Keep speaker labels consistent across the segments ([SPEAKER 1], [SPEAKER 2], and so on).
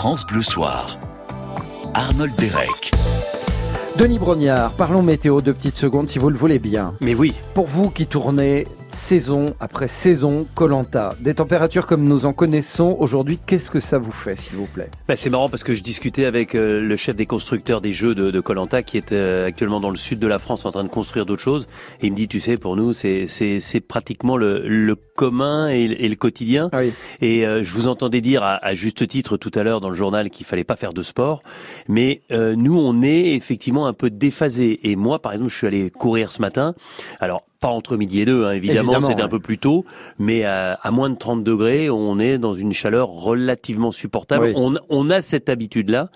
[SPEAKER 1] France Bleu Soir. Arnold Derek.
[SPEAKER 2] Denis Brognard, parlons météo deux petites secondes si vous le voulez bien.
[SPEAKER 3] Mais oui.
[SPEAKER 2] Pour vous qui tournez saison après saison Colanta. Des températures comme nous en connaissons aujourd'hui, qu'est-ce que ça vous fait, s'il vous plaît?
[SPEAKER 3] Bah, C'est marrant parce que je discutais avec euh, le chef des constructeurs des jeux de Colanta qui est euh, actuellement dans le sud de la France en train de construire d'autres choses. Et il me dit, tu sais, pour nous, c'est pratiquement le, le commun et, et, le quotidien.
[SPEAKER 2] Ah oui.
[SPEAKER 3] Et euh, je vous entendais dire à, à juste titre tout à l'heure dans le journal qu'il fallait pas faire de sport. Mais nous, on est effectivement un peu déphasé. Et moi, par exemple, je suis allé courir ce matin. Alors, pas entre midi et deux, hein, évidemment, c'était un peu plus tôt, mais à, moins de 30 degrés, on est dans une chaleur relativement supportable. On, on, a cette habitude-là.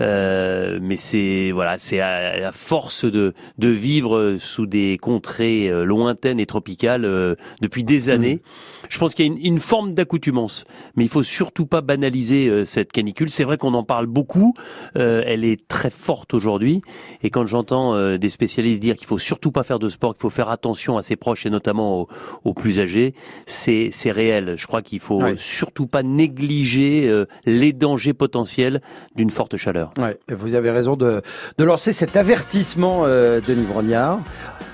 [SPEAKER 3] Euh, mais c'est voilà, c'est à, force de, de vivre sous des contrées euh, lointaines et tropicales euh, depuis des mm. années. Je pense qu'il y a une, une forme d'accoutumance, mais il faut surtout pas banaliser cette canicule. C'est vrai qu'on en parle beaucoup, elle est très forte aujourd'hui, et quand j'entends des spécialistes dire qu'il faut surtout pas faire de sport, qu'il faut faire attention à ses proches et notamment aux, aux plus âgés, c'est c'est réel. Je crois qu'il faut surtout pas négliger les dangers potentiels d'une forte chaleur.
[SPEAKER 2] Ouais, vous avez raison de, de lancer cet avertissement, euh, Denis Brognard.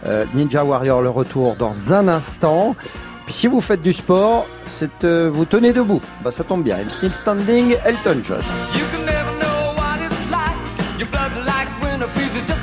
[SPEAKER 2] Euh, Ninja Warrior, le retour dans un instant. Si vous faites du sport, c'est euh, vous tenez debout. Bah ça tombe bien. I'm still standing, Elton John. You can never know what it's like. Your blood like winter freezes just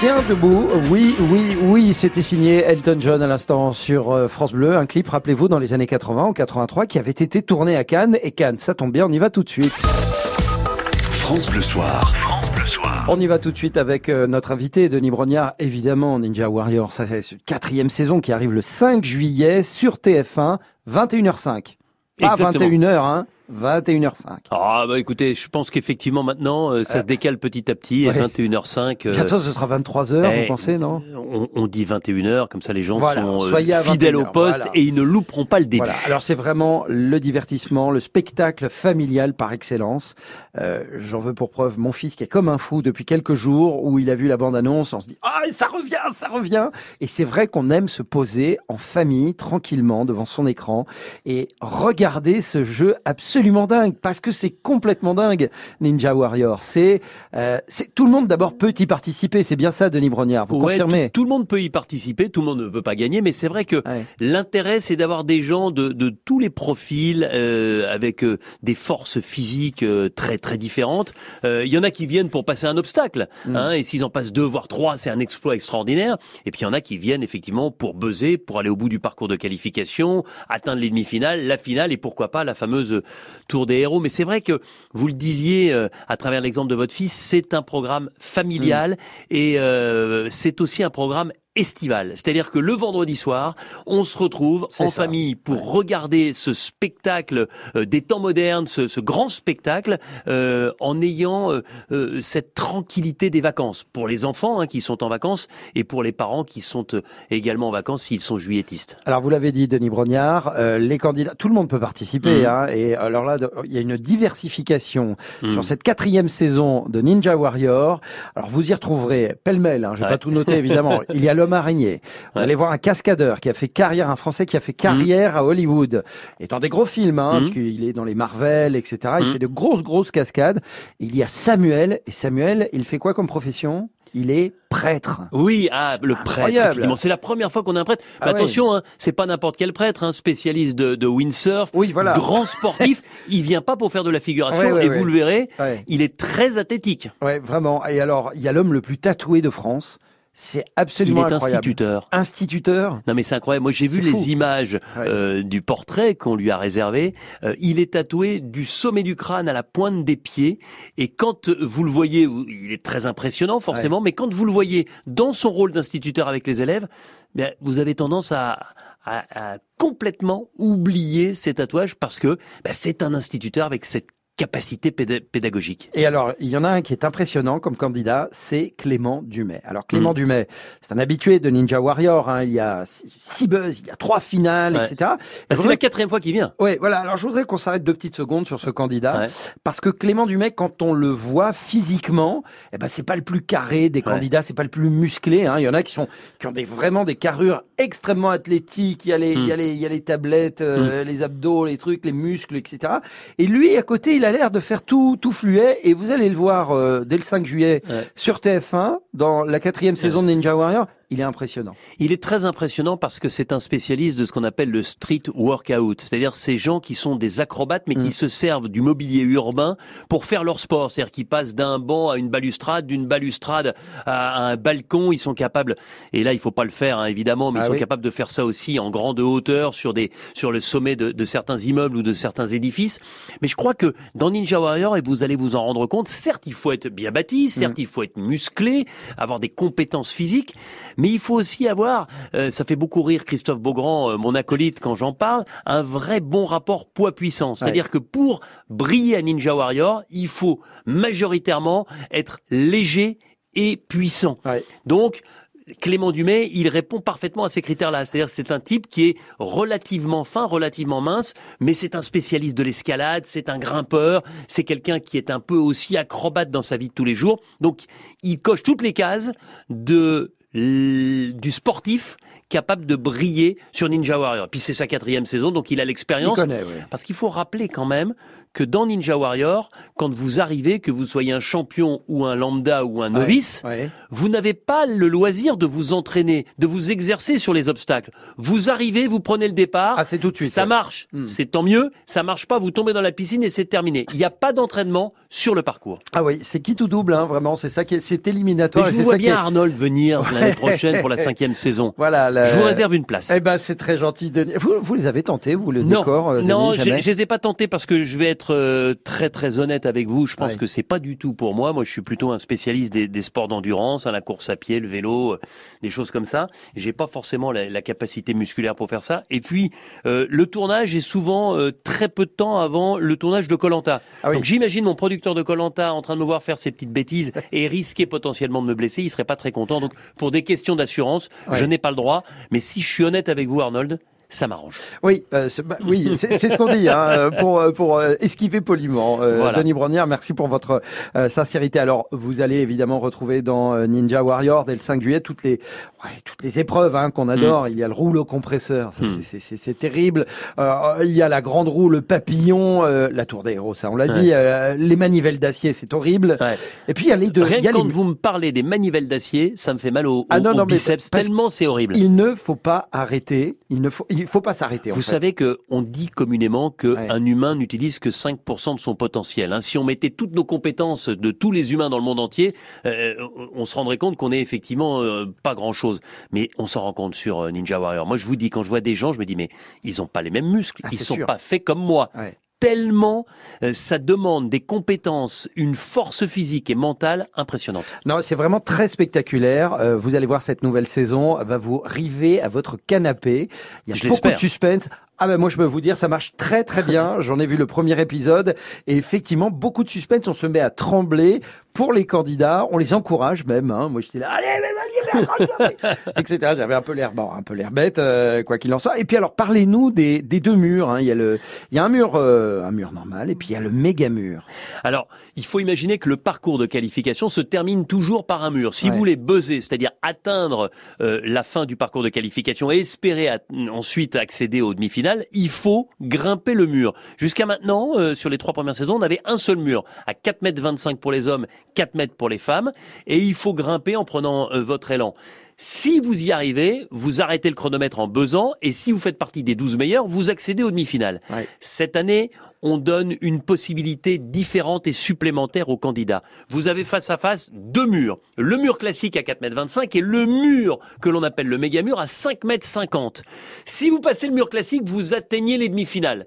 [SPEAKER 2] tiens debout. Oui, oui, oui, c'était signé Elton John à l'instant sur euh, France Bleu. Un clip, rappelez-vous, dans les années 80 ou 83 qui avait été tourné à Cannes. Et Cannes, ça tombe bien, on y va tout de suite.
[SPEAKER 1] France Bleu Soir.
[SPEAKER 2] On y va tout de suite avec euh, notre invité, Denis Brognard, évidemment, Ninja Warrior. Ça, c'est la quatrième saison qui arrive le 5 juillet sur TF1, 21h05. Pas
[SPEAKER 3] Exactement.
[SPEAKER 2] 21h, hein.
[SPEAKER 4] 21h05.
[SPEAKER 3] Ah bah écoutez, je pense qu'effectivement maintenant euh, ça
[SPEAKER 4] Euh,
[SPEAKER 3] se décale petit à petit et
[SPEAKER 4] ouais.
[SPEAKER 3] 21h05. euh,
[SPEAKER 4] Bientôt, ce sera 23h,
[SPEAKER 3] eh,
[SPEAKER 4] vous pensez, non
[SPEAKER 3] on, on dit 21h, comme ça les gens
[SPEAKER 4] Voilà,
[SPEAKER 3] sont euh, fidèles au
[SPEAKER 4] 21h,
[SPEAKER 3] poste
[SPEAKER 4] voilà.
[SPEAKER 3] et ils ne louperont pas le début.
[SPEAKER 4] Voilà. Alors c'est vraiment le divertissement, le spectacle familial par excellence. J'en veux pour preuve mon fils qui est comme un fou depuis quelques jours où il a vu la bande-annonce, on se dit ah ça revient, ça revient. Et c'est vrai qu'on aime se poser en famille tranquillement devant son écran et regarder ce jeu absolument dingue parce que c'est complètement dingue Ninja Warrior. C'est euh, c'est tout le monde d'abord peut y participer. C'est bien ça Denis Brognard. Vous
[SPEAKER 3] Ouais,
[SPEAKER 4] confirmez
[SPEAKER 3] tout, le monde peut y participer, tout le monde ne peut pas gagner, mais c'est vrai que
[SPEAKER 4] Ouais.
[SPEAKER 3] l'intérêt, c'est d'avoir des gens de, de tous les profils, euh, avec euh, des forces physiques euh, très très différentes. Euh, Il y en a qui viennent pour passer un obstacle,
[SPEAKER 4] Mm.
[SPEAKER 3] hein, et s'ils en passent deux voire trois, c'est un exploit extraordinaire. Et puis il y en a qui viennent effectivement pour buzzer, pour aller au bout du parcours de qualification, atteindre les demi-finales, la finale et pourquoi pas la fameuse tour des héros. Mais c'est vrai que vous le disiez euh, à travers l'exemple de votre fils, c'est un programme familial et euh, c'est aussi un programme estival. C'est-à-dire que le vendredi soir, on se retrouve en
[SPEAKER 4] ça.
[SPEAKER 3] famille pour regarder ce spectacle euh, des temps modernes, ce, ce grand spectacle, euh, en ayant euh, euh, cette tranquillité des vacances pour les enfants hein, qui sont en vacances et pour les parents qui sont euh, également en vacances s'ils sont juilletistes.
[SPEAKER 4] Alors vous l'avez dit, Denis Brognard, euh, les candidats, tout le monde peut participer.
[SPEAKER 3] Mhm.
[SPEAKER 4] Hein, et alors là, il y a une diversification
[SPEAKER 3] Mhm.
[SPEAKER 4] sur cette quatrième saison de Ninja Warrior. Alors vous y retrouverez pêle-mêle. Hein, je vais
[SPEAKER 3] Ouais.
[SPEAKER 4] pas tout noter évidemment. il y a l'homme araignée. Vous
[SPEAKER 3] Ouais.
[SPEAKER 4] allez voir un cascadeur qui a fait carrière, un Français qui a fait carrière à Hollywood et dans des gros films, hein,
[SPEAKER 3] Mhm.
[SPEAKER 4] parce qu'il est dans les Marvel, etc. Il
[SPEAKER 3] Mhm.
[SPEAKER 4] fait de grosses grosses cascades. Il y a Samuel et Samuel, il fait quoi comme profession? Il est prêtre.
[SPEAKER 3] Oui, ah, le prêtre,
[SPEAKER 4] Incroyable.
[SPEAKER 3] effectivement. C'est la première fois qu'on a un prêtre.
[SPEAKER 4] Ah
[SPEAKER 3] Mais
[SPEAKER 4] ouais.
[SPEAKER 3] attention, hein, c'est pas n'importe quel prêtre, hein, spécialiste de, de windsurf,
[SPEAKER 4] Oui, voilà.
[SPEAKER 3] grand sportif. il vient pas pour faire de la figuration,
[SPEAKER 4] Ouais, ouais,
[SPEAKER 3] et vous le verrez, il est très athlétique.
[SPEAKER 4] Ouais, vraiment. Et alors, il y a l'homme le plus tatoué de France. C'est
[SPEAKER 3] Il
[SPEAKER 4] absolument
[SPEAKER 3] est
[SPEAKER 4] incroyable.
[SPEAKER 3] instituteur.
[SPEAKER 4] Instituteur.
[SPEAKER 3] Non mais c'est incroyable. Moi j'ai vu les images
[SPEAKER 4] Ouais.
[SPEAKER 3] euh, du portrait qu'on lui a réservé. Euh, il est tatoué du sommet du crâne à la pointe des pieds. Et quand vous le voyez, il est très impressionnant forcément. Mais quand vous le voyez dans son rôle d'instituteur avec les élèves, bien, vous avez tendance à, à- à complètement oublier ses tatouages parce que ben, c'est un instituteur avec cette capacité péda- pédagogique.
[SPEAKER 4] Et alors, il y en a un qui est impressionnant comme candidat, c'est Clément Dumais. Alors, Clément
[SPEAKER 3] Mm.
[SPEAKER 4] Dumais, c'est un habitué de Ninja Warrior. Hein. Il y a six- buzz, il y a trois finales,
[SPEAKER 3] Ouais.
[SPEAKER 4] etc. Je
[SPEAKER 3] c'est
[SPEAKER 4] voudrais
[SPEAKER 3] la quatrième fois qu'il vient.
[SPEAKER 4] Ouais, voilà. Alors, je voudrais qu'on s'arrête deux petites secondes sur ce candidat.
[SPEAKER 3] Ouais.
[SPEAKER 4] Parce que Clément Dumais, quand on le voit physiquement, eh ben, c'est pas le plus carré des
[SPEAKER 3] Ouais.
[SPEAKER 4] candidats, c'est pas le plus musclé, hein. Il y en a qui sont, qui ont des, vraiment des carrures extrêmement athlétiques. Il y a les, il y a les, il y a les tablettes, euh, les abdos, les trucs, les muscles, etc. Et lui, à côté, il a l'air de faire tout, tout fluet. Et vous allez le voir, euh, dès le 5 juillet
[SPEAKER 3] Ouais.
[SPEAKER 4] sur TF1, dans la quatrième saison de Ninja Warrior. Il est impressionnant.
[SPEAKER 3] Il est très impressionnant parce que c'est un spécialiste de ce qu'on appelle le street workout, c'est-à-dire ces gens qui sont des acrobates mais
[SPEAKER 4] Mm.
[SPEAKER 3] qui se servent du mobilier urbain pour faire leur sport, c'est-à-dire qu'ils passent d'un banc à une balustrade, d'une balustrade à un balcon, ils sont capables et là il faut pas le faire hein, évidemment, mais
[SPEAKER 4] Ah
[SPEAKER 3] ils sont
[SPEAKER 4] oui.
[SPEAKER 3] capables de faire ça aussi en grande hauteur sur des sur le sommet de, de certains immeubles ou de certains édifices. Mais je crois que dans Ninja Warrior et vous allez vous en rendre compte, certes il faut être bien bâti, certes
[SPEAKER 4] Mm.
[SPEAKER 3] il faut être musclé, avoir des compétences physiques, mais il faut aussi avoir, euh, ça fait beaucoup rire Christophe Beaugrand, euh, mon acolyte, quand j'en parle, un vrai bon rapport poids-puissance. C'est-à-dire que pour briller à Ninja Warrior, il faut majoritairement être léger et puissant.
[SPEAKER 4] Ouais.
[SPEAKER 3] Donc, Clément Dumais, il répond parfaitement à ces critères-là. C'est-à-dire que c'est un type qui est relativement fin, relativement mince, mais c'est un spécialiste de l'escalade, c'est un grimpeur, c'est quelqu'un qui est un peu aussi acrobate dans sa vie de tous les jours. Donc, il coche toutes les cases de du sportif capable de briller sur Ninja Warrior. Puis c'est sa quatrième saison, donc il a l'expérience.
[SPEAKER 4] ouais.
[SPEAKER 3] Parce qu'il faut rappeler quand même que dans Ninja Warrior, quand vous arrivez, que vous soyez un champion ou un lambda ou un novice, vous n'avez pas le loisir de vous entraîner, de vous exercer sur les obstacles. Vous arrivez, vous prenez le départ.
[SPEAKER 4] Ah, c'est tout de suite.
[SPEAKER 3] Ça
[SPEAKER 4] ouais.
[SPEAKER 3] marche,
[SPEAKER 4] Hmm.
[SPEAKER 3] c'est tant mieux. Ça marche pas, vous tombez dans la piscine et c'est terminé. Il n'y a pas d'entraînement sur le parcours.
[SPEAKER 4] Ah oui, c'est qui tout double, hein, vraiment. C'est ça qui est, c'est
[SPEAKER 3] Mais
[SPEAKER 4] éliminatoire.
[SPEAKER 3] je vous vois
[SPEAKER 4] ça
[SPEAKER 3] bien
[SPEAKER 4] est-
[SPEAKER 3] Arnold venir l'année prochaine pour la cinquième saison.
[SPEAKER 4] Voilà. La-
[SPEAKER 3] Je vous réserve une place.
[SPEAKER 4] Eh ben, c'est très gentil, Denis. Vous, vous les avez tentés, vous, le
[SPEAKER 3] non,
[SPEAKER 4] décor, euh,
[SPEAKER 3] non,
[SPEAKER 4] Denis,
[SPEAKER 3] je,
[SPEAKER 4] jamais
[SPEAKER 3] je les ai pas tentés parce que je vais être euh, très très honnête avec vous. Je pense
[SPEAKER 4] Ouais.
[SPEAKER 3] que c'est pas du tout pour moi. Moi, je suis plutôt un spécialiste des, des sports d'endurance, hein, la course à pied, le vélo, euh, des choses comme ça. J'ai pas forcément la, la capacité musculaire pour faire ça. Et puis, euh, le tournage est souvent euh, très peu de temps avant le tournage de Colanta.
[SPEAKER 4] Ah oui.
[SPEAKER 3] Donc, j'imagine mon producteur de Colanta en train de me voir faire ces petites bêtises et risquer potentiellement de me blesser. Il serait pas très content. Donc, pour des questions d'assurance,
[SPEAKER 4] Ouais.
[SPEAKER 3] je n'ai pas le droit. Mais si je suis honnête avec vous, Arnold, ça m'arrange.
[SPEAKER 4] Oui, euh, c'est bah, oui, c'est c'est ce qu'on dit hein, euh, pour euh, pour euh, esquiver poliment. Euh,
[SPEAKER 3] Voilà.
[SPEAKER 4] Denis Brognard, merci pour votre euh, sincérité. Alors, vous allez évidemment retrouver dans Ninja Warrior dès le 5 juillet toutes les ouais, toutes les épreuves hein, qu'on adore. Il y a le rouleau compresseur, ça,
[SPEAKER 3] Mm.
[SPEAKER 4] c'est- c'est- terrible. Euh, il y a la grande roue, le papillon, euh, la tour des héros, ça on l'a dit. Euh, les manivelles d'acier, c'est horrible.
[SPEAKER 3] Ouais.
[SPEAKER 4] Et puis il y a les deux.
[SPEAKER 3] Rien
[SPEAKER 4] y a
[SPEAKER 3] quand
[SPEAKER 4] les-
[SPEAKER 3] vous me parlez des manivelles d'acier, ça me fait mal au, au,
[SPEAKER 4] Ah non,
[SPEAKER 3] au
[SPEAKER 4] non, mais
[SPEAKER 3] biceps, tellement c'est horrible.
[SPEAKER 4] Il ne faut pas arrêter. Il ne faut il faut pas s'arrêter. en
[SPEAKER 3] Vous
[SPEAKER 4] fait.
[SPEAKER 3] savez que on dit communément que
[SPEAKER 4] Ouais.
[SPEAKER 3] un humain n'utilise que 5% de son potentiel. hein. Si on mettait toutes nos compétences de tous les humains dans le monde entier, euh, on se rendrait compte qu'on est effectivement euh, pas grand-chose. Mais on s'en rend compte sur euh, Ninja Warrior. Moi, je vous dis, quand je vois des gens, je me dis, mais ils ont pas les mêmes muscles.
[SPEAKER 4] Ah,
[SPEAKER 3] ils sont
[SPEAKER 4] sûr.
[SPEAKER 3] pas faits comme moi.
[SPEAKER 4] Ouais.
[SPEAKER 3] Tellement euh, ça demande des compétences, une force physique et mentale impressionnante.
[SPEAKER 4] Non, c'est vraiment très spectaculaire. Euh, vous allez voir cette nouvelle saison va vous river à votre canapé. Il y a
[SPEAKER 3] Je
[SPEAKER 4] beaucoup de suspense. Ah ben moi je peux vous dire ça marche très très bien. J'en ai vu le premier épisode et effectivement beaucoup de suspense. On se met à trembler pour les candidats. On les encourage même. Hein. Moi j'étais là, allez, vas-y, vas-y, vas-y, etc. J'avais un peu l'air bon, un peu l'air bête euh, quoi qu'il en soit. Et puis alors parlez-nous des, des deux murs. Hein. Il y a le, il y a un mur, euh, un mur normal et puis il y a le méga mur.
[SPEAKER 3] Alors, il faut imaginer que le parcours de qualification se termine toujours par un mur. Si
[SPEAKER 4] Ouais.
[SPEAKER 3] vous voulez buzzer, c'est-à-dire atteindre euh, la fin du parcours de qualification et espérer ensuite accéder aux il faut grimper le mur. Jusqu'à maintenant, euh, sur les trois premières saisons, on avait un seul mur, à 4 mètres 25 pour les hommes, 4 mètres pour les femmes, et il faut grimper en prenant euh, votre élan. Si vous y arrivez, vous arrêtez le chronomètre en buzzant, et si vous faites partie des 12 meilleurs, vous accédez aux demi-finales.
[SPEAKER 4] Ouais.
[SPEAKER 3] Cette année, on donne une possibilité différente et supplémentaire aux candidats. Vous avez face à face deux murs. Le mur classique à 4,25 m et le mur que l'on appelle le méga mur à 5,50 m. Si vous passez le mur classique, vous atteignez les demi-finales.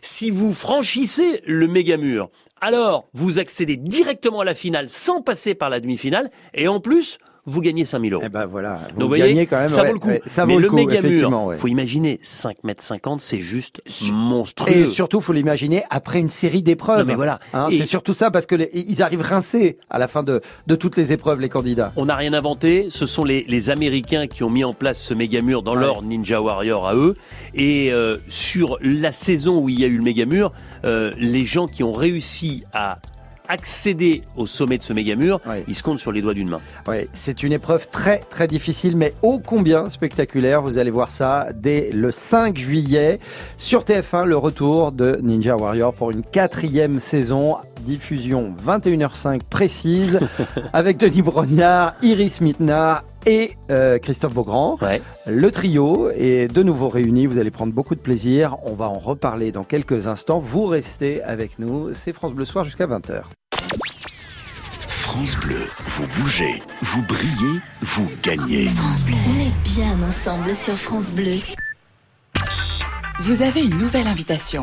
[SPEAKER 3] Si vous franchissez le méga mur, alors vous accédez directement à la finale sans passer par la demi-finale et en plus, vous gagnez 5000 euros.
[SPEAKER 4] Eh ben voilà, vous
[SPEAKER 3] Donc, vous
[SPEAKER 4] gagnez
[SPEAKER 3] voyez,
[SPEAKER 4] quand même.
[SPEAKER 3] ça
[SPEAKER 4] ouais,
[SPEAKER 3] vaut le coup.
[SPEAKER 4] ouais, ça
[SPEAKER 3] Mais
[SPEAKER 4] vaut
[SPEAKER 3] le
[SPEAKER 4] coup,
[SPEAKER 3] méga mur,
[SPEAKER 4] ouais.
[SPEAKER 3] faut imaginer 5 mètres 50, c'est juste monstrueux.
[SPEAKER 4] Et surtout, faut l'imaginer après une série d'épreuves.
[SPEAKER 3] Non, mais voilà.
[SPEAKER 4] Hein, C'est surtout ça parce que les- ils arrivent rincés à la fin de, de toutes les épreuves, les candidats.
[SPEAKER 3] On n'a rien inventé, ce sont les, les Américains qui ont mis en place ce méga mur dans leur Ninja Warrior à eux. Et euh, sur la saison où il y a eu le méga mur, euh, les gens qui ont réussi à accéder au sommet de ce méga mur,
[SPEAKER 4] Ouais.
[SPEAKER 3] ils se comptent sur les doigts d'une main.
[SPEAKER 4] Ouais, c'est une épreuve très très difficile, mais ô combien spectaculaire. Vous allez voir ça dès le 5 juillet sur TF1, le retour de Ninja Warrior pour une quatrième saison. Diffusion 21h05 précise avec Denis Brognard, Iris Mittenard et euh, Christophe Beaugrand.
[SPEAKER 3] Ouais.
[SPEAKER 4] Le trio est de nouveau réuni. Vous allez prendre beaucoup de plaisir. On va en reparler dans quelques instants. Vous restez avec nous. C'est France Bleu Soir jusqu'à 20h.
[SPEAKER 1] France Bleu, vous bougez, vous brillez, vous gagnez.
[SPEAKER 5] France Bleu. On est bien ensemble sur France Bleu.
[SPEAKER 6] Vous avez une nouvelle invitation.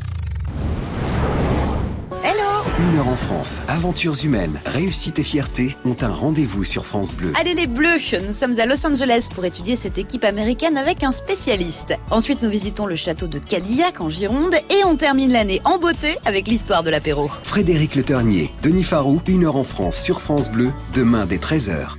[SPEAKER 7] Une heure en France, aventures humaines, réussite et fierté ont un rendez-vous sur France Bleu.
[SPEAKER 8] Allez les bleus, nous sommes à Los Angeles pour étudier cette équipe américaine avec un spécialiste. Ensuite, nous visitons le château de Cadillac en Gironde et on termine l'année en beauté avec l'histoire de l'apéro.
[SPEAKER 7] Frédéric Le Ternier, Denis Farou, une heure en France sur France Bleu, demain dès 13h.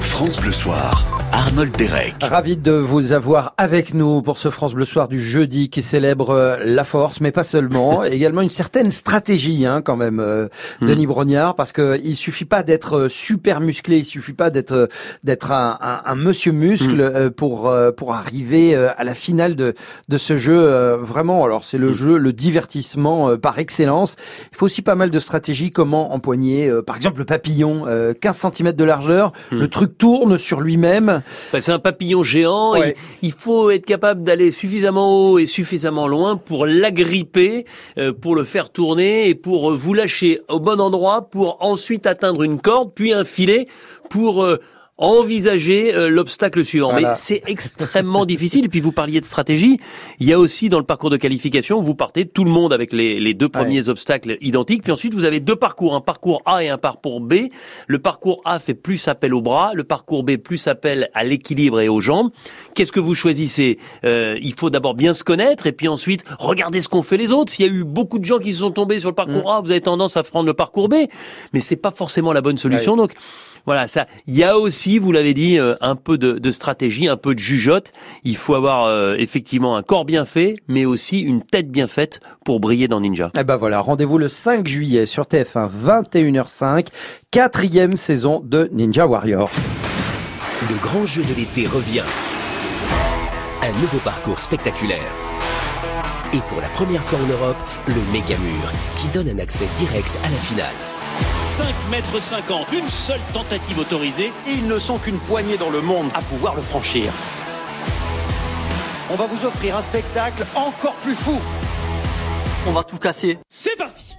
[SPEAKER 1] France Bleu Soir, Arnold Derek.
[SPEAKER 4] Ravi de vous avoir avec nous pour ce France Bleu Soir du jeudi qui célèbre euh, la force, mais pas seulement, également une certaine stratégie hein, quand même, euh,
[SPEAKER 3] Hmm.
[SPEAKER 4] Denis Brognard, parce que il suffit pas d'être euh, super musclé, il suffit pas d'être euh, d'être un, un, un monsieur muscle
[SPEAKER 3] Hmm.
[SPEAKER 4] euh, pour euh, pour arriver euh, à la finale de de ce jeu. euh, vraiment, alors c'est
[SPEAKER 3] Hmm.
[SPEAKER 4] le jeu, le divertissement euh, par excellence. Il faut aussi pas mal de stratégies, comment empoigner, euh, par exemple le papillon, euh, 15 cm de largeur,
[SPEAKER 3] Hmm.
[SPEAKER 4] le truc tourne sur lui-même.
[SPEAKER 3] Enfin, c'est un papillon géant.
[SPEAKER 4] Ouais.
[SPEAKER 3] Il, il faut être capable d'aller suffisamment haut et suffisamment loin pour l'agripper, euh, pour le faire tourner et pour euh, vous lâcher au bon endroit pour ensuite atteindre une corde, puis un filet pour euh, envisager euh, l'obstacle suivant.
[SPEAKER 4] Voilà.
[SPEAKER 3] Mais c'est extrêmement difficile. Et puis vous parliez de stratégie. Il y a aussi dans le parcours de qualification, vous partez tout le monde avec les, les deux premiers obstacles identiques. Puis ensuite, vous avez deux parcours, un parcours A et un parcours B. Le parcours A fait plus appel au bras. Le parcours B plus appel à l'équilibre et aux jambes. Qu'est-ce que vous choisissez? Euh, Il faut d'abord bien se connaître et puis ensuite regarder ce qu'ont fait les autres. S'il y a eu beaucoup de gens qui se sont tombés sur le parcours A, vous avez tendance à prendre le parcours B. Mais c'est pas forcément la bonne solution. Donc voilà, ça. Il y a aussi, vous l'avez dit, euh, un peu de, de stratégie, un peu de jugeote. Il faut avoir euh, effectivement un corps bien fait, mais aussi une tête bien faite pour briller dans Ninja.
[SPEAKER 4] Eh ben voilà, rendez-vous le 5 juillet sur TF1, 21h05, quatrième saison de Ninja Warrior.
[SPEAKER 7] Le grand jeu de l'été revient. Un nouveau parcours spectaculaire. Et pour la première fois en Europe, le méga mur qui donne un accès direct à la finale.
[SPEAKER 6] 5 mètres 50, une seule tentative autorisée.
[SPEAKER 9] Ils ne sont qu'une poignée dans le monde à pouvoir le franchir. On va vous offrir un spectacle encore plus fou.
[SPEAKER 10] On va tout casser.
[SPEAKER 6] C'est parti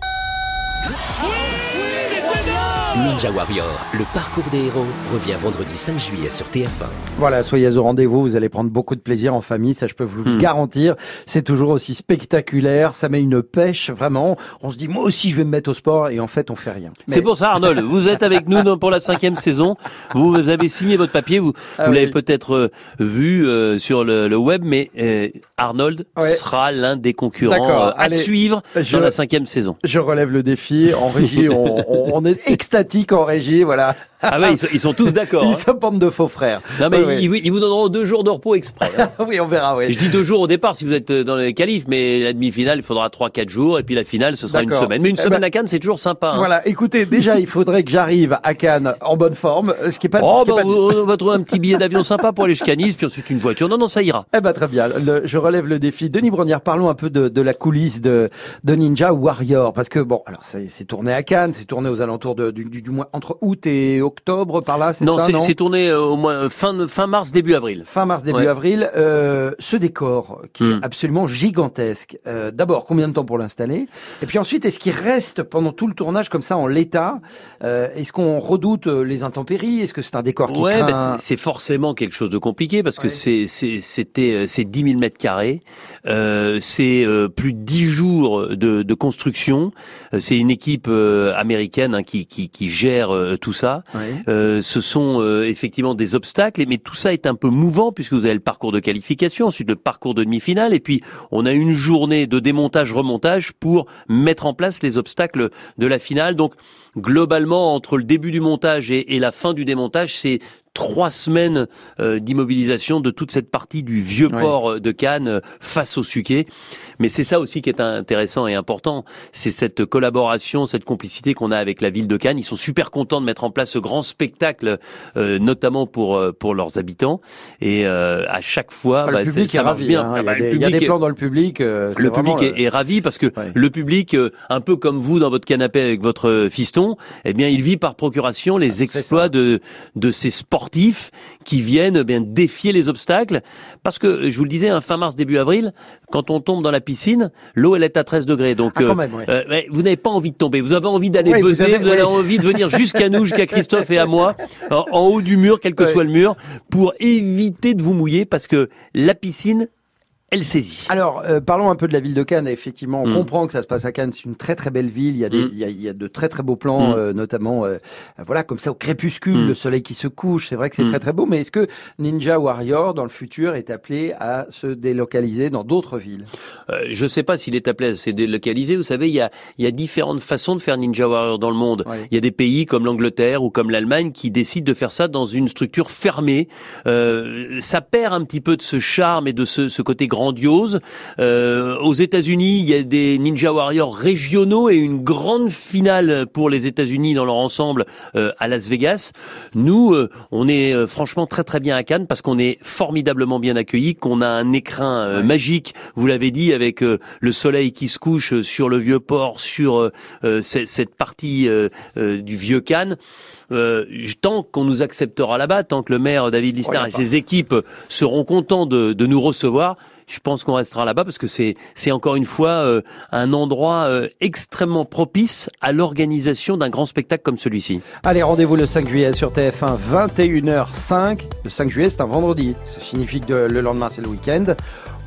[SPEAKER 7] Ninja Warrior, le parcours des héros, revient vendredi 5 juillet sur TF1.
[SPEAKER 4] Voilà, soyez au rendez-vous, vous allez prendre beaucoup de plaisir en famille, ça je peux vous le garantir. C'est toujours aussi spectaculaire, ça met une pêche, vraiment. On se dit, moi aussi je vais me mettre au sport, et en fait on fait rien.
[SPEAKER 3] C'est pour ça, Arnold. Vous êtes avec nous pour la cinquième saison. Vous, vous avez signé votre papier. Vous,
[SPEAKER 4] Ah
[SPEAKER 3] vous
[SPEAKER 4] oui.
[SPEAKER 3] l'avez peut-être euh, vu euh, sur le, le web, mais euh, Arnold
[SPEAKER 4] Ouais.
[SPEAKER 3] sera l'un des concurrents euh, à
[SPEAKER 4] allez.
[SPEAKER 3] suivre
[SPEAKER 4] Je-
[SPEAKER 3] dans la cinquième saison.
[SPEAKER 4] Je relève le défi, en régie, on, on- on est extatique en régie, voilà.
[SPEAKER 3] Ah ouais, ils sont, ils sont tous d'accord.
[SPEAKER 4] Ils
[SPEAKER 3] hein.
[SPEAKER 4] sont bande de faux frères.
[SPEAKER 3] Non mais ils, vous- ils vous donneront deux jours de repos exprès. hein.
[SPEAKER 4] oui, on verra, oui.
[SPEAKER 3] Je dis deux jours au départ si vous êtes euh, dans les qualifs, mais la demi-finale, il faudra trois, quatre jours, et puis la finale, ce sera une semaine. Mais une
[SPEAKER 4] Eh
[SPEAKER 3] semaine
[SPEAKER 4] ben,
[SPEAKER 3] à Cannes, c'est toujours sympa. hein.
[SPEAKER 4] Voilà, écoutez, déjà, il faudrait que j'arrive à Cannes en bonne forme, ce qui est pas...
[SPEAKER 3] Oh,
[SPEAKER 4] est
[SPEAKER 3] bah,
[SPEAKER 4] pas-
[SPEAKER 3] on va trouver un petit billet d'avion sympa pour aller jusqu'à Nice, puis ensuite une voiture. Non, non, ça ira.
[SPEAKER 4] Eh ben très bien, Le- je relève le défi. Denis Brognard, parlons un peu de, de la coulisse de, de Ninja Warrior, parce que bon, alors c'est c'est tourné à Cannes, c'est tourné aux alentours de, du, du, du mois entre août et octobre par là, c'est
[SPEAKER 3] Non,
[SPEAKER 4] ça
[SPEAKER 3] c'est
[SPEAKER 4] non
[SPEAKER 3] c'est tourné euh, au moins euh, fin, fin mars, début avril.
[SPEAKER 4] Fin mars, début
[SPEAKER 3] Ouais.
[SPEAKER 4] avril. Euh, ce décor qui
[SPEAKER 3] Hmm.
[SPEAKER 4] est absolument gigantesque. Euh, D'abord, combien de temps pour l'installer Et puis ensuite, est-ce qu'il reste pendant tout le tournage comme ça en l'état Euh, Est-ce qu'on redoute les intempéries Est-ce que c'est un décor qui
[SPEAKER 3] Ouais, bah, c'est c'est forcément quelque chose de compliqué parce que
[SPEAKER 4] Ouais.
[SPEAKER 3] c'est c'est c'était c'est 10 000 mètres carrés, c'est euh, plus de 10 jours de, de construction. C'est une équipe euh, américaine hein, qui, qui qui gère euh, tout ça.
[SPEAKER 4] Ouais.
[SPEAKER 3] Euh, ce sont euh, effectivement des obstacles, mais tout ça est un peu mouvant puisque vous avez le parcours de qualification, ensuite le parcours de demi-finale, et puis on a une journée de démontage-remontage pour mettre en place les obstacles de la finale. Donc globalement, entre le début du montage et, et la fin du démontage, c'est trois semaines euh, d'immobilisation de toute cette partie du vieux
[SPEAKER 4] Ouais.
[SPEAKER 3] port de Cannes face au Suquet. Mais c'est ça aussi qui est intéressant et important, c'est cette collaboration, cette complicité qu'on a avec la ville de Cannes. Ils sont super contents de mettre en place ce grand spectacle, euh, notamment pour euh, pour leurs habitants. Et euh, à chaque fois,
[SPEAKER 4] Ah,
[SPEAKER 3] bah,
[SPEAKER 4] le
[SPEAKER 3] ça-
[SPEAKER 4] public
[SPEAKER 3] ça
[SPEAKER 4] est
[SPEAKER 3] marche
[SPEAKER 4] ravi.
[SPEAKER 3] bien.
[SPEAKER 4] hein.
[SPEAKER 3] Ah
[SPEAKER 4] Il y
[SPEAKER 3] bah,
[SPEAKER 4] a
[SPEAKER 3] le
[SPEAKER 4] des- il y a
[SPEAKER 3] public
[SPEAKER 4] des
[SPEAKER 3] est-
[SPEAKER 4] plans dans le public. euh,
[SPEAKER 3] le public
[SPEAKER 4] vraiment,
[SPEAKER 3] est, est ravi parce que
[SPEAKER 4] Ouais.
[SPEAKER 3] le public, euh, un peu comme vous dans votre canapé avec votre fiston, eh bien, il vit par procuration les
[SPEAKER 4] Ah,
[SPEAKER 3] exploits de de ces sportifs qui viennent eh bien défier les obstacles. Parce que je vous le disais, hein, fin mars début avril, quand on tombe dans la piscine, l'eau elle est à 13 degrés, donc
[SPEAKER 4] Ah,
[SPEAKER 3] euh,
[SPEAKER 4] même, ouais.
[SPEAKER 3] euh, vous n'avez pas envie de tomber. Vous avez envie d'aller
[SPEAKER 4] Ouais, vous
[SPEAKER 3] buzzer, vous,
[SPEAKER 4] avez-
[SPEAKER 3] avez
[SPEAKER 4] ouais.
[SPEAKER 3] envie de venir jusqu'à nous, jusqu'à Christophe et à moi, en, en haut du mur, quel que soit le mur, pour éviter de vous mouiller, parce que la piscine, elle saisit.
[SPEAKER 4] Alors, euh, parlons un peu de la ville de Cannes. Effectivement, on
[SPEAKER 3] Mm.
[SPEAKER 4] comprend que ça se passe à Cannes. C'est une très très belle ville. Il y a des,
[SPEAKER 3] Mm.
[SPEAKER 4] il, y a, il y a de très très beaux plans,
[SPEAKER 3] Mm.
[SPEAKER 4] euh, notamment, euh, voilà, comme ça au crépuscule, le soleil qui se couche. C'est vrai que c'est très très beau. Mais est-ce que Ninja Warrior, dans le futur, est appelé à se délocaliser dans d'autres villes?
[SPEAKER 3] Euh, je ne sais pas s'il est appelé à se délocaliser. Vous savez, il y a, il y a différentes façons de faire Ninja Warrior dans le monde. Il y a des pays comme l'Angleterre ou comme l'Allemagne qui décident de faire ça dans une structure fermée. Euh, ça perd un petit peu de ce charme et de ce, ce côté grandiose. Euh, aux États-Unis, il y a des Ninja Warriors régionaux et une grande finale pour les États-Unis dans leur ensemble euh, à Las Vegas. Nous, euh, on est euh, franchement très très bien à Cannes parce qu'on est formidablement bien accueillis, qu'on a un écrin euh, magique, vous l'avez dit, avec euh, le soleil qui se couche sur le vieux port, sur cette, partie du vieux Cannes. euh, tant qu'on nous acceptera là-bas, tant que le maire David Lisnard
[SPEAKER 4] Oh,
[SPEAKER 3] et ses équipes seront contents de, de nous recevoir, je pense qu'on restera là-bas parce que c'est c'est encore une fois euh, un endroit euh, extrêmement propice à l'organisation d'un grand spectacle comme celui-ci.
[SPEAKER 4] Allez, rendez-vous le 5 juillet sur TF1, 21h05. Le 5 juillet, c'est un vendredi. Ça signifie que le lendemain, c'est le week-end.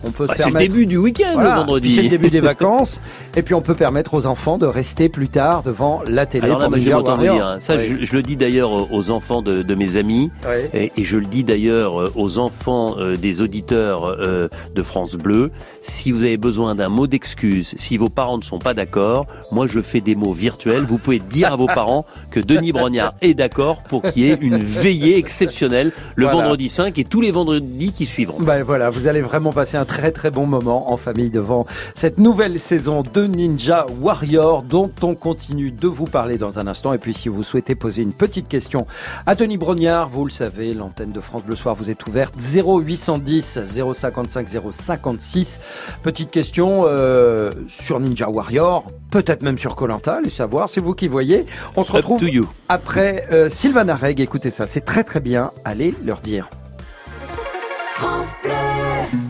[SPEAKER 4] On peut
[SPEAKER 3] Bah, c'est le
[SPEAKER 4] permettre...
[SPEAKER 3] début du week-end
[SPEAKER 4] Voilà,
[SPEAKER 3] le vendredi.
[SPEAKER 4] C'est le début des vacances. Et puis on peut permettre aux enfants de rester plus tard devant la télé.
[SPEAKER 3] Alors là,
[SPEAKER 4] pour
[SPEAKER 3] je hein. Ça,
[SPEAKER 4] Oui.
[SPEAKER 3] je, je le dis d'ailleurs aux enfants de, de mes amis, et, et je le dis d'ailleurs euh, aux enfants euh, des auditeurs euh, de France Bleu. Si vous avez besoin d'un mot d'excuse, si vos parents ne sont pas d'accord, moi je fais des mots virtuels. Vous pouvez dire à vos parents que Denis Brognard est d'accord pour qu'il y ait une veillée exceptionnelle le
[SPEAKER 4] Voilà.
[SPEAKER 3] vendredi 5 et tous les vendredis qui suivront.
[SPEAKER 4] Ben voilà, vous allez vraiment passer un très très bon moment en famille devant cette nouvelle saison de Ninja Warrior dont on continue de vous parler dans un instant. Et puis si vous souhaitez poser une petite question à Denis Brognard, vous le savez, l'antenne de France Bleu Soir vous est ouverte 0810 055 056. Petite question euh, sur Ninja Warrior, peut-être même sur Colanta, les savoir, c'est vous qui voyez. On se retrouve
[SPEAKER 3] to you.
[SPEAKER 4] après euh, Sylvana Reg, écoutez ça, c'est très très bien, allez leur dire.
[SPEAKER 5] France Bleu.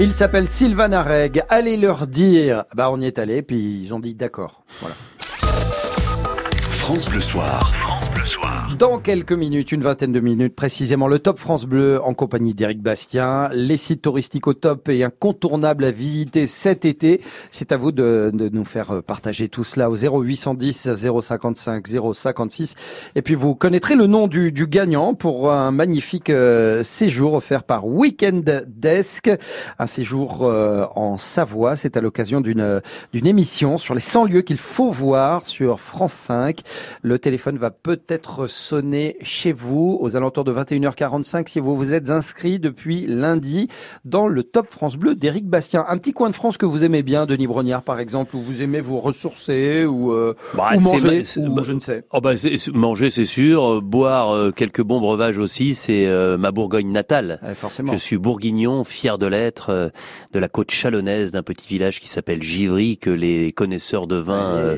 [SPEAKER 4] Il s'appelle Sylvain Areg. Allez leur dire. Bah, on y est allé, puis ils ont dit d'accord. Voilà.
[SPEAKER 1] France Bleu Soir.
[SPEAKER 4] Dans quelques minutes, une vingtaine de minutes précisément, le Top France Bleu en compagnie d'Éric Bastien. Les sites touristiques au top et incontournables à visiter cet été. C'est à vous de, de nous faire partager tout cela au 0810 055 056. Et puis vous connaîtrez le nom du, du gagnant pour un magnifique euh, séjour offert par Weekend Desk. Un séjour euh, en Savoie. C'est à l'occasion d'une d'une émission sur les 100 lieux qu'il faut voir sur France 5. Le téléphone va peut-être sonner chez vous aux alentours de 21h45 si vous vous êtes inscrit depuis lundi dans le Top France Bleu d'Éric Bastien. Un petit coin de France que vous aimez bien, Denis Brognard par exemple, où vous aimez vous ressourcer ou, euh,
[SPEAKER 3] Bah,
[SPEAKER 4] ou manger, ou
[SPEAKER 3] bah,
[SPEAKER 4] je ne sais.
[SPEAKER 3] Oh bah, manger c'est sûr, euh, boire euh, quelques bons breuvages aussi, c'est euh, ma Bourgogne natale.
[SPEAKER 4] forcément.
[SPEAKER 3] Je suis bourguignon, fier de l'être, euh, de la côte chalonnaise, d'un petit village qui s'appelle Givry, que les connaisseurs de vin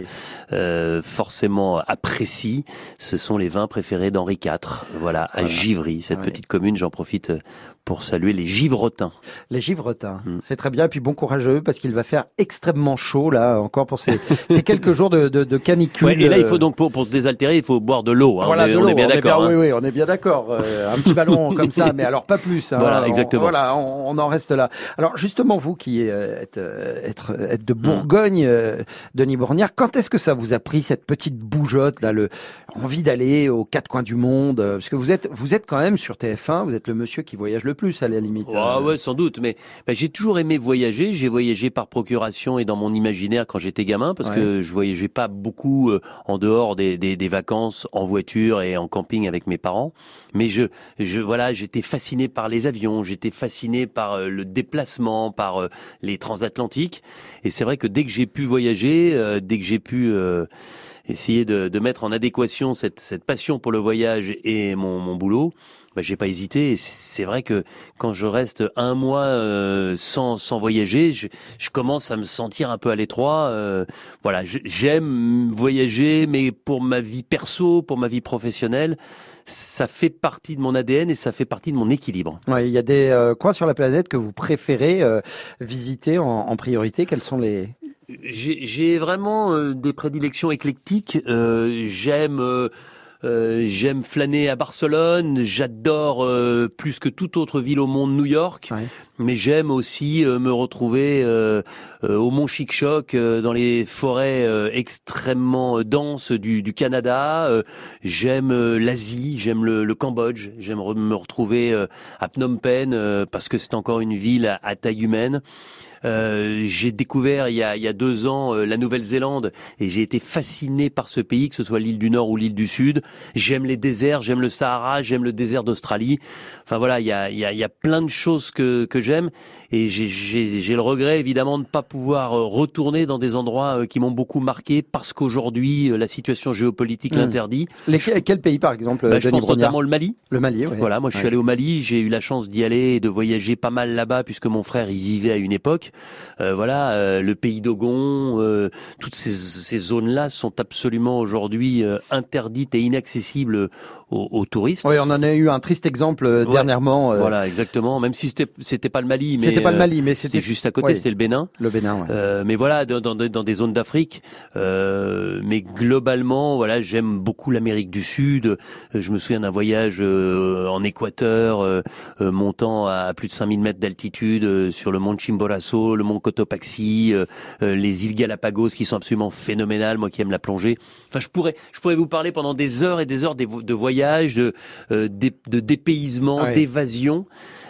[SPEAKER 3] forcément apprécient. Ce sont les vins préférés d'Henri IV. Voilà, à Givry, cette petite commune, j'en profite euh, pour saluer les Givretins.
[SPEAKER 4] Les givretins,
[SPEAKER 3] Mm.
[SPEAKER 4] c'est très bien. Et puis bon courage à eux parce qu'il va faire extrêmement chaud là encore pour ces, ces quelques jours de, de, de canicule.
[SPEAKER 3] Ouais, et là, il
[SPEAKER 4] euh,
[SPEAKER 3] faut donc pour, pour se désaltérer, il faut boire de l'eau. hein.
[SPEAKER 4] Voilà,
[SPEAKER 3] on, est,
[SPEAKER 4] de
[SPEAKER 3] on
[SPEAKER 4] l'eau,
[SPEAKER 3] est bien d'accord. hein.
[SPEAKER 4] Oui, oui, on est bien d'accord. Euh, un petit ballon comme ça, mais alors pas plus. hein.
[SPEAKER 3] Voilà,
[SPEAKER 4] On-
[SPEAKER 3] exactement.
[SPEAKER 4] voilà, on, on en reste là. Alors justement, vous qui euh, êtes, euh, être, être
[SPEAKER 3] Mm.
[SPEAKER 4] de Bourgogne, euh, Denis Bourgnard, quand est-ce que ça vous a pris cette petite bougeotte là, le envie d'aller aux quatre coins du monde euh, Parce que vous êtes, vous êtes quand même sur TF1, vous êtes le monsieur qui voyage le plus à la limite.
[SPEAKER 3] Ah ouais, sans doute. Mais bah, j'ai toujours aimé voyager. J'ai voyagé par procuration et dans mon imaginaire quand j'étais gamin, parce que je voyageais pas beaucoup euh, en dehors des, des, des vacances, en voiture et en camping avec mes parents. Mais je, je voilà, j'étais fasciné par les avions. J'étais fasciné par euh, le déplacement, par les transatlantiques. Et c'est vrai que dès que j'ai pu voyager, dès que j'ai pu euh, essayer de, de mettre en adéquation cette, cette passion pour le voyage et mon, mon boulot, bah, j'ai pas hésité. C'est vrai que quand je reste un mois euh, sans, sans voyager, je, je commence à me sentir un peu à l'étroit. euh, voilà, j'aime voyager, mais pour ma vie perso, pour ma vie professionnelle, ça fait partie de mon ADN et ça fait partie de mon équilibre.
[SPEAKER 4] Ouais, il y a des euh, coins sur la planète que vous préférez euh, visiter en, en priorité. Quels sont les
[SPEAKER 3] J'ai vraiment euh, des prédilections éclectiques. Euh, j'aime euh, euh, j'aime flâner à Barcelone. J'adore euh, plus que toute autre ville au monde New York. Mais j'aime aussi euh, me retrouver euh, euh, au Mont Chic-Choc, euh, dans les forêts euh, extrêmement denses du, du Canada. Euh, j'aime euh, l'Asie, j'aime le, le Cambodge. J'aime me retrouver euh, à Phnom Penh euh, parce que c'est encore une ville à, à taille humaine. Euh, j'ai découvert il y, a, il y a deux ans euh, la Nouvelle-Zélande et j'ai été fasciné par ce pays, que ce soit l'île du Nord ou l'île du Sud. J'aime les déserts, j'aime le Sahara, j'aime le désert d'Australie. Enfin voilà, il y a, il y, a, il y a plein de choses que, que j'aime et j'ai- le regret évidemment de ne pas pouvoir euh, retourner dans des endroits euh, qui m'ont beaucoup marqué parce qu'aujourd'hui la situation géopolitique
[SPEAKER 4] Hmm.
[SPEAKER 3] l'interdit.
[SPEAKER 4] Quel pays par exemple
[SPEAKER 3] Bah, je pense
[SPEAKER 4] Brognard
[SPEAKER 3] notamment le Mali.
[SPEAKER 4] Le Mali, oui.
[SPEAKER 3] Voilà, moi je suis
[SPEAKER 4] Ouais.
[SPEAKER 3] allé au Mali, j'ai eu la chance d'y aller et de voyager pas mal là-bas puisque mon frère y vivait à une époque. Euh, voilà, euh, le pays d'Ogon, euh, toutes ces, ces zones-là sont absolument aujourd'hui euh, interdites et inaccessibles aux, aux touristes.
[SPEAKER 4] Oui, on en a eu un triste exemple euh,
[SPEAKER 3] Ouais.
[SPEAKER 4] dernièrement.
[SPEAKER 3] Voilà, exactement. Même si c'était c'était pas le Mali, mais
[SPEAKER 4] C'était pas le Mali, mais c'était-
[SPEAKER 3] juste à côté,
[SPEAKER 4] ouais.
[SPEAKER 3] c'était le Bénin.
[SPEAKER 4] Le Bénin, ouais.
[SPEAKER 3] Euh, mais voilà, dans, dans, dans des zones d'Afrique. Euh, mais globalement, voilà, j'aime beaucoup l'Amérique du Sud. Je me souviens d'un voyage euh, en Équateur, euh, montant à plus de 5000 mètres d'altitude euh, sur le mont Chimborazo, le mont Cotopaxi, euh, euh, les îles Galapagos qui sont absolument phénoménales. Moi qui aime la plongée. Enfin, je pourrais, je pourrais vous parler pendant des heures et des heures de voyages, de, euh, de dépaysement,
[SPEAKER 4] Ouais.
[SPEAKER 3] d'évasion.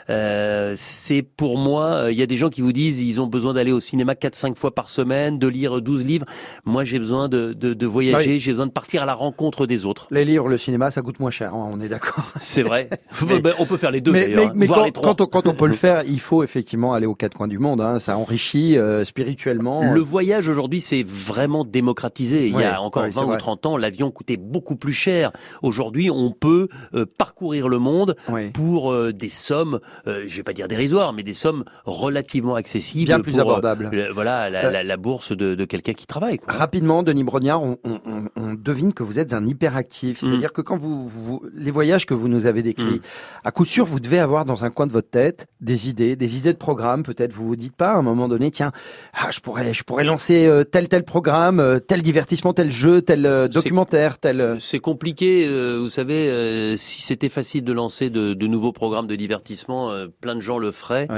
[SPEAKER 3] Euh, c'est pour moi, euh, il y a des gens qui vous disent ils ont besoin d'aller au cinéma 4-5 fois par semaine, de lire 12 livres. Moi, j'ai besoin de, de, de voyager,
[SPEAKER 4] Oui.
[SPEAKER 3] j'ai besoin de partir à la rencontre des autres.
[SPEAKER 4] Les livres, le cinéma, ça coûte moins cher, hein, on est d'accord.
[SPEAKER 3] C'est vrai.
[SPEAKER 4] Mais-
[SPEAKER 3] Ben, on peut faire les deux
[SPEAKER 4] mais, mais-
[SPEAKER 3] hein,
[SPEAKER 4] mais quand,
[SPEAKER 3] les trois.
[SPEAKER 4] quand on, quand on peut le faire, il faut effectivement aller aux quatre coins du monde. Hein. Ça enrichit euh, spirituellement.
[SPEAKER 3] Le voyage aujourd'hui, c'est vraiment démocratisé. Il y a encore
[SPEAKER 4] ouais, c'est
[SPEAKER 3] 20 ou
[SPEAKER 4] vrai.
[SPEAKER 3] 30 ans, l'avion coûtait beaucoup plus cher. Aujourd'hui, on peut euh, parcourir le monde pour euh, des sommes, euh, je vais pas dire dérisoires, mais des sommes relativement accessibles.
[SPEAKER 4] Bien plus
[SPEAKER 3] pour, euh,
[SPEAKER 4] abordables.
[SPEAKER 3] le- voilà, la,
[SPEAKER 4] Euh,
[SPEAKER 3] la- la bourse de, de quelqu'un qui travaille. quoi.
[SPEAKER 4] Rapidement, Denis Brognard, on, on- on- on devine que vous êtes un hyperactif.
[SPEAKER 3] Mm.
[SPEAKER 4] C'est-à-dire que quand vous, vous- les voyages que vous nous avez décrits,
[SPEAKER 3] Mm.
[SPEAKER 4] à coup sûr, vous devez avoir dans un coin de votre tête des idées, des idées de programme. Peut-être vous vous dites pas à un moment donné, tiens, ah, je pourrais, je pourrais lancer euh, tel tel programme, tel divertissement, tel jeu, tel documentaire, tel.
[SPEAKER 3] C'est compliqué, euh, vous savez, euh, si c'était facile de lancer de, de nouveaux programmes de divertissement, euh, plein de gens le feraient.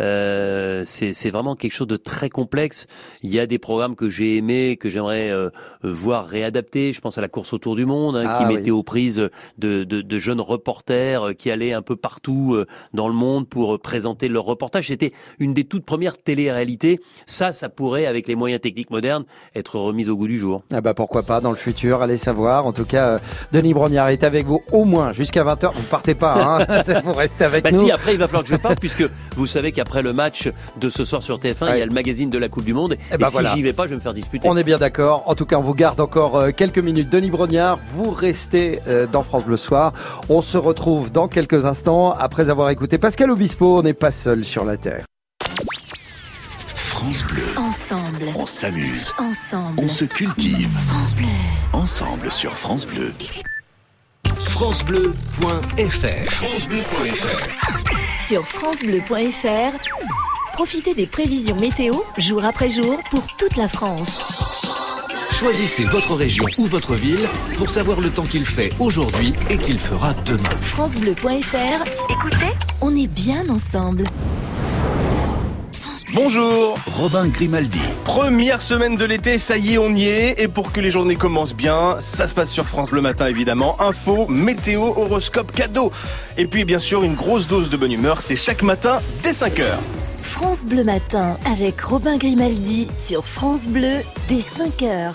[SPEAKER 3] Euh, c'est vraiment quelque chose de très complexe. Il y a des programmes que j'ai aimés, que j'aimerais euh, voir réadaptés. Je pense à la course autour du monde, hein,
[SPEAKER 4] Ah,
[SPEAKER 3] qui
[SPEAKER 4] oui.
[SPEAKER 3] mettait aux prises de, de, de jeunes reporters euh, qui allaient un peu partout euh, dans le monde pour présenter leurs reportages. C'était une des toutes premières première télé-réalité, ça, ça pourrait, avec les moyens techniques modernes, être remis au goût du jour.
[SPEAKER 4] Ah bah pourquoi pas dans le futur, allez savoir. En tout cas, Denis Brognard est avec vous au moins jusqu'à 20h. Vous partez pas, hein vous restez avec
[SPEAKER 3] Bah
[SPEAKER 4] nous.
[SPEAKER 3] si, après il va falloir que je parte, puisque vous savez qu'après le match de ce soir sur TF1, il y a le magazine de la Coupe du Monde.
[SPEAKER 4] Eh
[SPEAKER 3] Et,
[SPEAKER 4] ben
[SPEAKER 3] si
[SPEAKER 4] voilà.
[SPEAKER 3] j'y vais pas, je vais me faire disputer.
[SPEAKER 4] On est bien d'accord. En tout cas, on vous garde encore euh, quelques minutes. Denis Brognard, vous restez euh, dans France Bleu Soir. On se retrouve dans quelques instants après avoir écouté Pascal Obispo. On n'est pas seul sur la Terre.
[SPEAKER 1] France Bleu.
[SPEAKER 5] Ensemble.
[SPEAKER 1] On s'amuse.
[SPEAKER 5] Ensemble.
[SPEAKER 1] On se cultive.
[SPEAKER 5] France Bleu.
[SPEAKER 1] Ensemble sur France Bleu.
[SPEAKER 7] FranceBleu.fr FranceBleu.fr
[SPEAKER 5] Sur FranceBleu.fr, profitez des prévisions météo jour après jour pour toute la France.
[SPEAKER 7] Choisissez votre région ou votre ville pour savoir le temps qu'il fait aujourd'hui et qu'il fera demain.
[SPEAKER 5] FranceBleu.fr, écoutez, on est bien ensemble.
[SPEAKER 11] Bonjour
[SPEAKER 1] Robin Grimaldi.
[SPEAKER 11] Première semaine de l'été, ça y est, on y est. Et pour que les journées commencent bien, ça se passe sur France Bleu Matin évidemment. Info, météo, horoscope, cadeau. Et puis bien sûr, une grosse dose de bonne humeur, c'est chaque matin dès 5h.
[SPEAKER 5] France Bleu Matin avec Robin Grimaldi sur France Bleu dès 5h.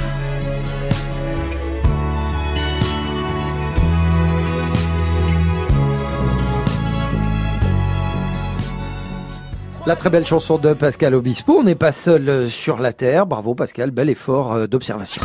[SPEAKER 4] La très belle chanson de Pascal Obispo. On n'est pas seul euh, sur la terre. Bravo Pascal, bel effort euh, d'observation.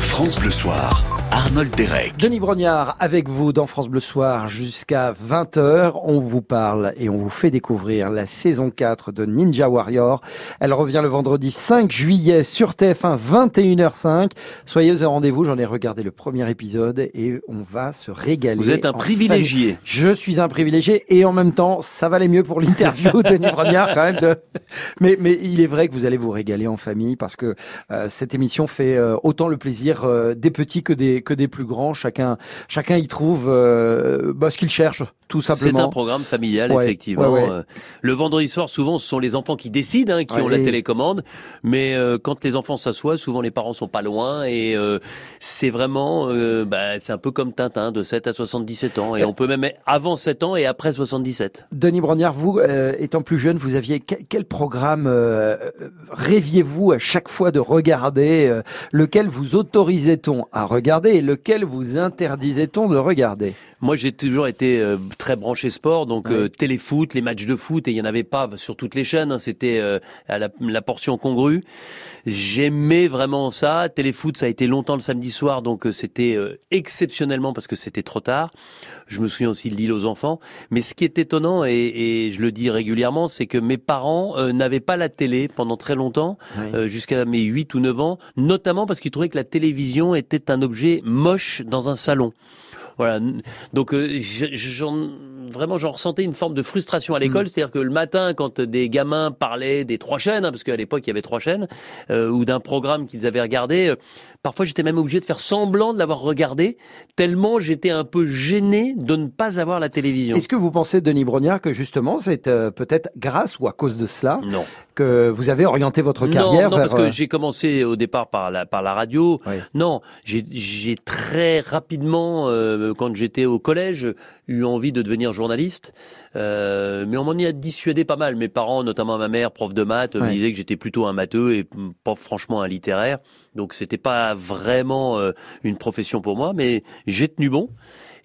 [SPEAKER 1] France Bleu Soir. Arnold Derek.
[SPEAKER 4] Denis Brognard avec vous dans France Bleu Soir jusqu'à 20h. On vous parle et on vous fait découvrir la saison 4 de Ninja Warrior. Elle revient le vendredi 5 juillet sur TF1 21h05. Soyez au rendez-vous, j'en ai regardé le premier épisode et on va se régaler.
[SPEAKER 3] Vous êtes un privilégié.
[SPEAKER 4] Famille. Je suis un privilégié et en même temps, ça valait mieux pour l'interview de Denis Brognard quand même. De... Mais, mais il est vrai que vous allez vous régaler en famille parce que euh, cette émission fait euh, autant le plaisir euh, des petits que des que des plus grands. Chacun, y trouve euh, bah, ce qu'il cherche, tout simplement.
[SPEAKER 3] C'est un programme familial,
[SPEAKER 4] ouais,
[SPEAKER 3] effectivement.
[SPEAKER 4] Ouais, ouais.
[SPEAKER 3] Euh, le vendredi soir, souvent, ce sont les enfants qui décident, hein, qui ont la télécommande. Mais euh, quand les enfants s'assoient, souvent les parents sont pas loin et euh, c'est vraiment, bah, c'est un peu comme Tintin, de 7 à 77 ans. Et on peut même avant 7 ans et après 77.
[SPEAKER 4] Denis Brognard, vous, étant plus jeune, vous aviez quel, quel programme rêviez-vous à chaque fois de regarder Lequel vous autorisait-on à regarder et lequel vous interdisait-on de regarder?
[SPEAKER 3] Moi, j'ai toujours été euh, très branché sport, donc ouais. euh, téléfoot, les matchs de foot, et il y en avait pas sur toutes les chaînes. Hein, C'était euh, à la, la, portion congrue. J'aimais vraiment ça. Téléfoot, ça a été longtemps le samedi soir, donc c'était exceptionnellement parce que c'était trop tard. Je me souviens aussi de l'île aux enfants. Mais ce qui est étonnant, et, et je le dis régulièrement, c'est que mes parents n'avaient pas la télé pendant très longtemps, jusqu'à mes 8 ou 9 ans, notamment parce qu'ils trouvaient que la télévision était un objet moche dans un salon. Voilà. Donc, euh, j'en, vraiment, j'en ressentais une forme de frustration à l'école. Mmh. C'est-à-dire que le matin, quand des gamins parlaient des trois chaînes, hein, parce qu'à l'époque il y avait trois chaînes, euh, ou d'un programme qu'ils avaient regardé, euh, parfois j'étais même obligé de faire semblant de l'avoir regardé, tellement j'étais un peu gêné de ne pas avoir la télévision.
[SPEAKER 4] Est-ce que vous pensez, Denis Brognard, que justement c'est euh, peut-être grâce ou à cause de cela
[SPEAKER 3] non.
[SPEAKER 4] que vous avez orienté votre carrière
[SPEAKER 3] Non, non
[SPEAKER 4] vers...
[SPEAKER 3] parce que j'ai commencé au départ par la par la radio.
[SPEAKER 4] Oui.
[SPEAKER 3] Non, j'ai très rapidement quand j'étais au collège, eu envie de devenir journaliste. Euh, mais on m'en y a dissuadé pas mal. Mes parents, notamment ma mère, prof de maths,
[SPEAKER 4] Ouais.
[SPEAKER 3] me disaient que j'étais plutôt un matheux et pas franchement un littéraire. Donc c'était pas vraiment euh, une profession pour moi, mais j'ai tenu bon.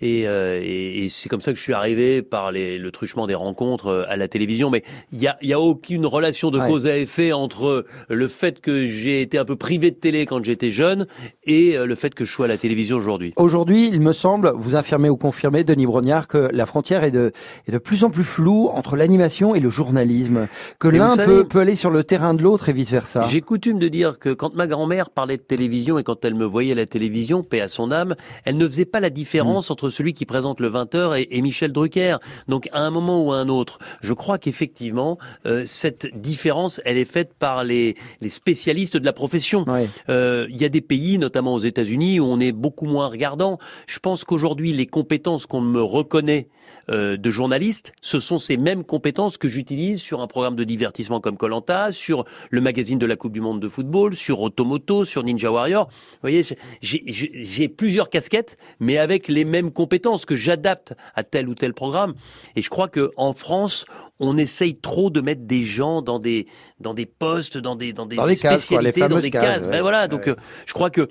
[SPEAKER 3] Et, euh, et, et c'est comme ça que je suis arrivé par les, le truchement des rencontres euh, à la télévision. Mais il y a, y a aucune relation de
[SPEAKER 4] Ouais.
[SPEAKER 3] cause à effet entre le fait que j'ai été un peu privé de télé quand j'étais jeune et euh, le fait que je sois à la télévision aujourd'hui.
[SPEAKER 4] Aujourd'hui, il me semble, vous infirmez ou confirmez, Denis Brognard, que la frontière est de, est de plus en plus floue entre l'animation et le journalisme, que l'un peut, peut aller sur le terrain de l'autre et vice-versa.
[SPEAKER 3] J'ai coutume de dire que quand ma grand-mère parlait de télévision et quand elle me voyait à la télévision, paix à son âme, elle ne faisait pas la différence entre celui qui présente le 20h et, et Michel Drucker. Donc à un moment ou à un autre, je crois qu'effectivement, euh, cette différence, elle est faite par les, les spécialistes de la profession. Euh, Il y a des pays, notamment aux États-Unis, où on est beaucoup moins regardant. Je pense qu'aujourd'hui, les compétences qu'on me reconnaît euh, de journaliste, ce sont ces mêmes compétences que j'utilise sur un programme de divertissement comme Colanta, sur le magazine de la Coupe du Monde de football, sur Automoto, sur Ninja Warrior. Vous voyez, j'ai plusieurs casquettes, mais avec les mêmes compétences que j'adapte à tel ou tel programme. Et je crois que en France, on essaye trop de mettre des gens dans des dans des postes, dans des dans des,
[SPEAKER 4] Dans des cases, quoi,
[SPEAKER 3] spécialités, dans
[SPEAKER 4] fameuses
[SPEAKER 3] des
[SPEAKER 4] cases,
[SPEAKER 3] cases.
[SPEAKER 4] ouais.
[SPEAKER 3] Ben voilà, donc
[SPEAKER 4] Ouais.
[SPEAKER 3] euh, je crois que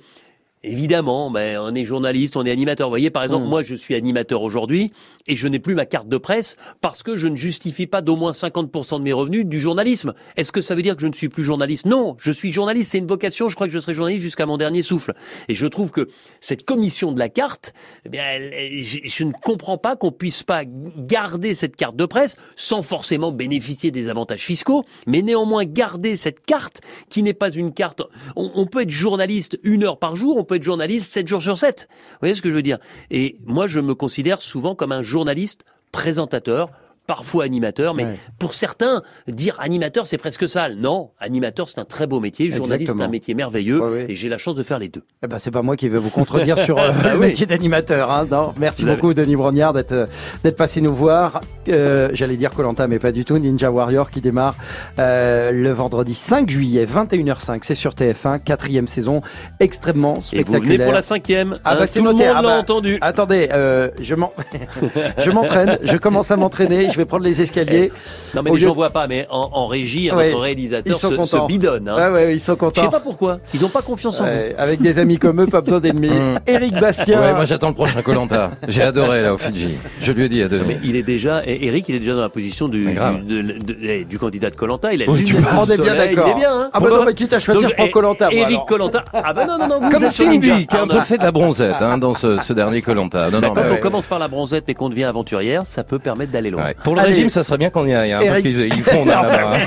[SPEAKER 3] Évidemment, ben, on est journaliste, on est animateur. Vous voyez, par exemple,
[SPEAKER 4] Mm.
[SPEAKER 3] moi, je suis animateur aujourd'hui et je n'ai plus ma carte de presse parce que je ne justifie pas d'au moins 50% de mes revenus du journalisme. Est-ce que ça veut dire que je ne suis plus journaliste? Non, je suis journaliste, c'est une vocation. Je crois que je serai journaliste jusqu'à mon dernier souffle. Et je trouve que cette commission de la carte, eh bien, elle- elle- je, je ne comprends pas qu'on puisse pas garder cette carte de presse sans forcément bénéficier des avantages fiscaux, mais néanmoins garder cette carte qui n'est pas une carte. On, on peut être journaliste une heure par jour, on peut être journaliste sept jours sur sept. Vous voyez ce que je veux dire? Et moi, je me considère souvent comme un journaliste présentateur parfois animateur, mais
[SPEAKER 4] Ouais.
[SPEAKER 3] pour certains, dire animateur, c'est presque sale. Non, animateur, c'est un très beau métier. Journaliste, c'est un métier merveilleux.
[SPEAKER 4] Ouais, ouais.
[SPEAKER 3] Et j'ai la chance de faire les deux.
[SPEAKER 4] Eh ben, c'est pas moi qui vais vous contredire sur euh,
[SPEAKER 3] Ah
[SPEAKER 4] le
[SPEAKER 3] oui.
[SPEAKER 4] métier d'animateur. Hein, non. Merci
[SPEAKER 3] Vous avez-
[SPEAKER 4] beaucoup, Denis Brognard, d'être euh, d'être passé nous voir. Euh, J'allais dire Colanta, mais pas du tout. Ninja Warrior qui démarre euh, le vendredi 5 juillet, 21h05. C'est sur TF1, quatrième saison, extrêmement
[SPEAKER 3] Et vous
[SPEAKER 4] spectaculaire.
[SPEAKER 3] venez pour la cinquième.
[SPEAKER 4] Ah
[SPEAKER 3] hein,
[SPEAKER 4] bah c'est
[SPEAKER 3] tout le
[SPEAKER 4] noté.
[SPEAKER 3] monde
[SPEAKER 4] Ah
[SPEAKER 3] l'a
[SPEAKER 4] bah,
[SPEAKER 3] entendu.
[SPEAKER 4] Attendez, euh, je m'entraîne, je commence à m'entraîner. Je vais prendre les escaliers.
[SPEAKER 3] Non mais
[SPEAKER 4] Au
[SPEAKER 3] les
[SPEAKER 4] lieu
[SPEAKER 3] gens voient pas, mais en, en régie,
[SPEAKER 4] Ouais,
[SPEAKER 3] notre réalisateur
[SPEAKER 4] ils sont
[SPEAKER 3] se, bidonne. Hein.
[SPEAKER 4] Ouais, ouais, ils sont
[SPEAKER 3] Je
[SPEAKER 4] contents.
[SPEAKER 3] sais pas pourquoi. Ils ont pas confiance en
[SPEAKER 4] Ouais, avec des amis comme eux, pas besoin d'ennemis.
[SPEAKER 12] Mm.
[SPEAKER 4] Eric Bastien.
[SPEAKER 12] Ouais, moi j'attends le prochain Colanta. J'ai adoré là au Fidji. Je lui ai dit à
[SPEAKER 3] vous.
[SPEAKER 12] donner.
[SPEAKER 3] Mais il est déjà, Eric, il est déjà dans la position du,
[SPEAKER 12] Mais grave.
[SPEAKER 3] du, de- de- eh, du candidat de Colanta. Il a
[SPEAKER 12] Oui, tu.
[SPEAKER 4] On est bien d'accord.
[SPEAKER 3] Il est bien. Hein
[SPEAKER 4] Ah bah non, mais quitte à choisir,
[SPEAKER 3] Donc,
[SPEAKER 4] je prends
[SPEAKER 3] eh,
[SPEAKER 4] moi,
[SPEAKER 3] Eric. Colanta. Ah bah non, non, non. vous
[SPEAKER 12] Comme Cindy, qui a un peu fait de la bronzette hein, dans ce, ce dernier Colanta. Non, non,
[SPEAKER 3] quand on commence par la bronzette mais qu'on devient aventurière, ça peut permettre d'aller loin.
[SPEAKER 12] Ouais. Pour le
[SPEAKER 4] Allez.
[SPEAKER 12] régime, ça serait bien qu'on y aille, hein, parce qu'ils ils font là, là-bas.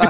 [SPEAKER 12] hein.